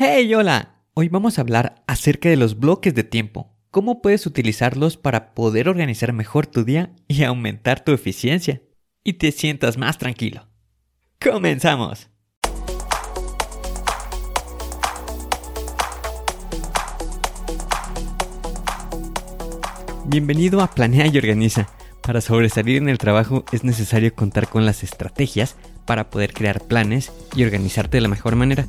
¡Hey, hola! Hoy vamos a hablar acerca de los bloques de tiempo. ¿Cómo puedes utilizarlos para poder organizar mejor tu día y aumentar tu eficiencia? Y te sientas más tranquilo. ¡Comenzamos! Bienvenido a Planea y Organiza. Para sobresalir en el trabajo es necesario contar con las estrategias para poder crear planes y organizarte de la mejor manera.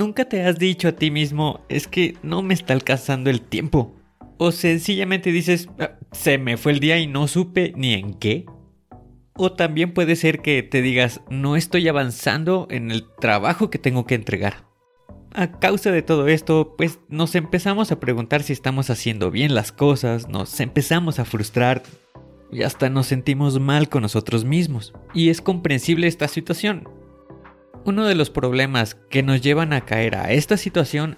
¿Nunca te has dicho a ti mismo, es que no me está alcanzando el tiempo? O sencillamente dices, ah, se me fue el día y no supe ni en qué. O también puede ser que te digas, no estoy avanzando en el trabajo que tengo que entregar. A causa de todo esto, pues nos empezamos a preguntar si estamos haciendo bien las cosas, nos empezamos a frustrar y hasta nos sentimos mal con nosotros mismos. Y es comprensible esta situación, uno de los problemas que nos llevan a caer a esta situación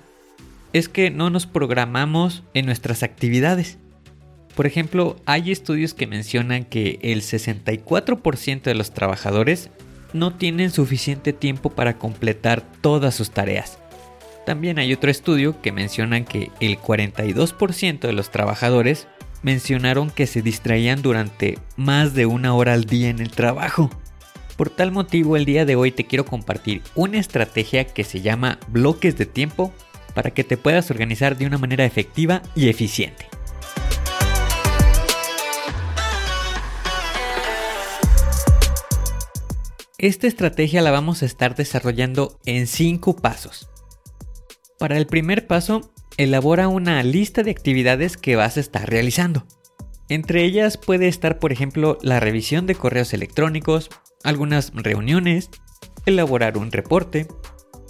es que no nos programamos en nuestras actividades. Por ejemplo, hay estudios que mencionan que el 64% de los trabajadores no tienen suficiente tiempo para completar todas sus tareas. También hay otro estudio que mencionan que el 42% de los trabajadores mencionaron que se distraían durante más de una hora al día en el trabajo. Por tal motivo el día de hoy te quiero compartir una estrategia que se llama bloques de tiempo para que te puedas organizar de una manera efectiva y eficiente. Esta estrategia la vamos a estar desarrollando en 5 pasos. Para el primer paso, elabora una lista de actividades que vas a estar realizando. Entre ellas puede estar, por ejemplo, la revisión de correos electrónicos, algunas reuniones, elaborar un reporte,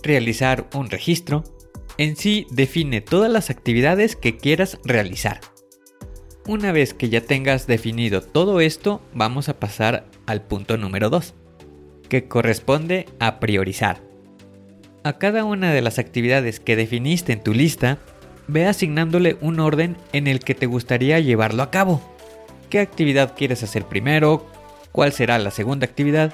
realizar un registro. En sí define todas las actividades que quieras realizar. Una vez que ya tengas definido todo esto, vamos a pasar al punto número 2, que corresponde a priorizar. A cada una de las actividades que definiste en tu lista, ve asignándole un orden en el que te gustaría llevarlo a cabo. ¿Qué actividad quieres hacer primero? Cuál será la segunda actividad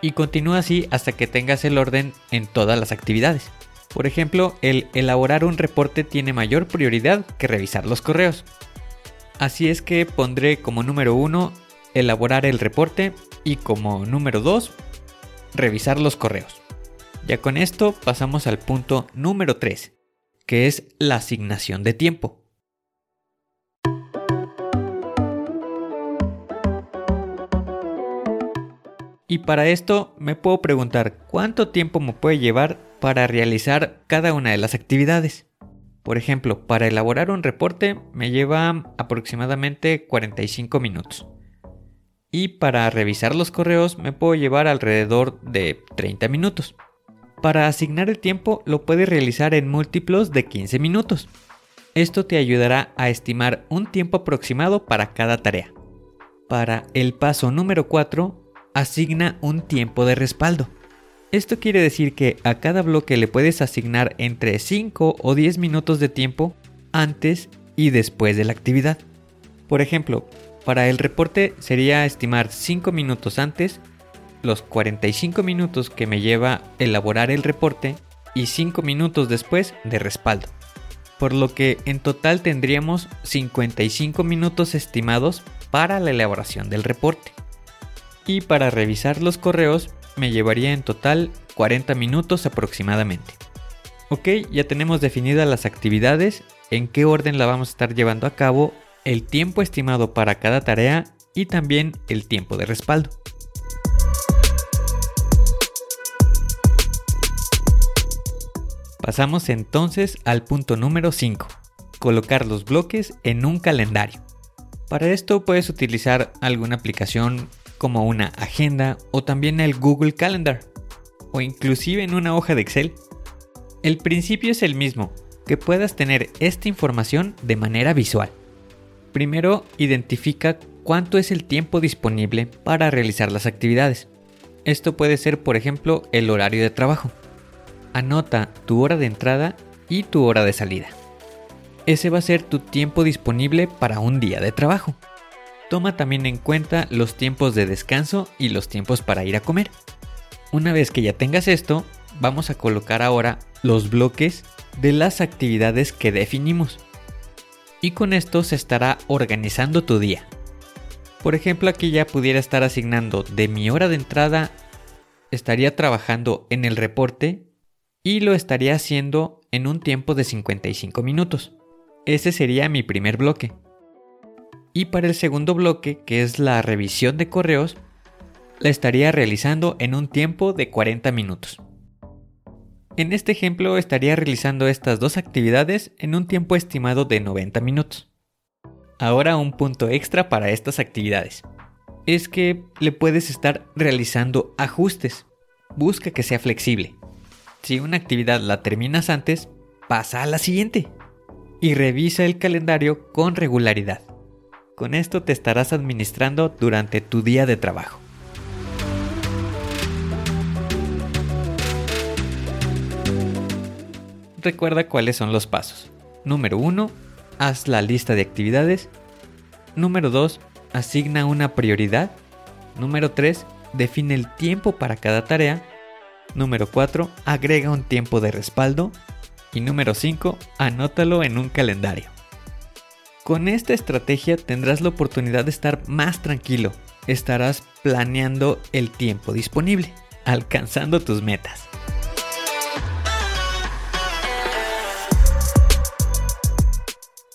y continúa así hasta que tengas el orden en todas las actividades. Por ejemplo, el elaborar un reporte tiene mayor prioridad que revisar los correos. Así es que pondré como número 1 elaborar el reporte y como número 2 revisar los correos. Ya con esto pasamos al punto número 3, que es la asignación de tiempo. Y para esto me puedo preguntar cuánto tiempo me puede llevar para realizar cada una de las actividades. Por ejemplo, para elaborar un reporte me lleva aproximadamente 45 minutos. Y para revisar los correos me puedo llevar alrededor de 30 minutos. Para asignar el tiempo lo puedes realizar en múltiplos de 15 minutos. Esto te ayudará a estimar un tiempo aproximado para cada tarea. Para el paso número 4 asigna un tiempo de respaldo. Esto quiere decir que a cada bloque le puedes asignar entre 5 o 10 minutos de tiempo antes y después de la actividad. Por ejemplo, para el reporte sería estimar 5 minutos antes, los 45 minutos que me lleva elaborar el reporte y 5 minutos después de respaldo. Por lo que en total tendríamos 55 minutos estimados para la elaboración del reporte y para revisar los correos me llevaría en total 40 minutos aproximadamente. Ok, ya tenemos definidas las actividades, en qué orden la vamos a estar llevando a cabo, el tiempo estimado para cada tarea y también el tiempo de respaldo. Pasamos entonces al punto número 5, colocar los bloques en un calendario. Para esto puedes utilizar alguna aplicación como una agenda o también el Google Calendar o inclusive en una hoja de Excel. El principio es el mismo, que puedas tener esta información de manera visual. Primero, identifica cuánto es el tiempo disponible para realizar las actividades. Esto puede ser, por ejemplo, el horario de trabajo. Anota tu hora de entrada y tu hora de salida. Ese va a ser tu tiempo disponible para un día de trabajo. Toma también en cuenta los tiempos de descanso y los tiempos para ir a comer. Una vez que ya tengas esto, vamos a colocar ahora los bloques de las actividades que definimos. Y con esto se estará organizando tu día. Por ejemplo, aquí ya pudiera estar asignando de mi hora de entrada, estaría trabajando en el reporte y lo estaría haciendo en un tiempo de 55 minutos. Ese sería mi primer bloque. Y para el segundo bloque, que es la revisión de correos, la estaría realizando en un tiempo de 40 minutos. En este ejemplo estaría realizando estas dos actividades en un tiempo estimado de 90 minutos. Ahora un punto extra para estas actividades. Es que le puedes estar realizando ajustes. Busca que sea flexible. Si una actividad la terminas antes, pasa a la siguiente. Y revisa el calendario con regularidad. Con esto te estarás administrando durante tu día de trabajo. Recuerda cuáles son los pasos. Número 1. Haz la lista de actividades. Número 2. Asigna una prioridad. Número 3. Define el tiempo para cada tarea. Número 4. Agrega un tiempo de respaldo. Y número 5. Anótalo en un calendario. Con esta estrategia tendrás la oportunidad de estar más tranquilo. Estarás planeando el tiempo disponible, alcanzando tus metas.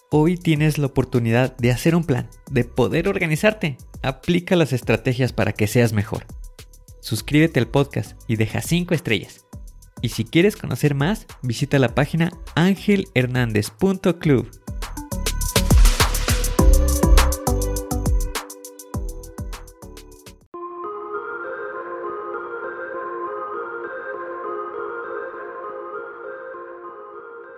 Hoy tienes la oportunidad de hacer un plan, de poder organizarte. Aplica las estrategias para que seas mejor. Suscríbete al podcast y deja 5 estrellas. Y si quieres conocer más, visita la página angelhernandez.club.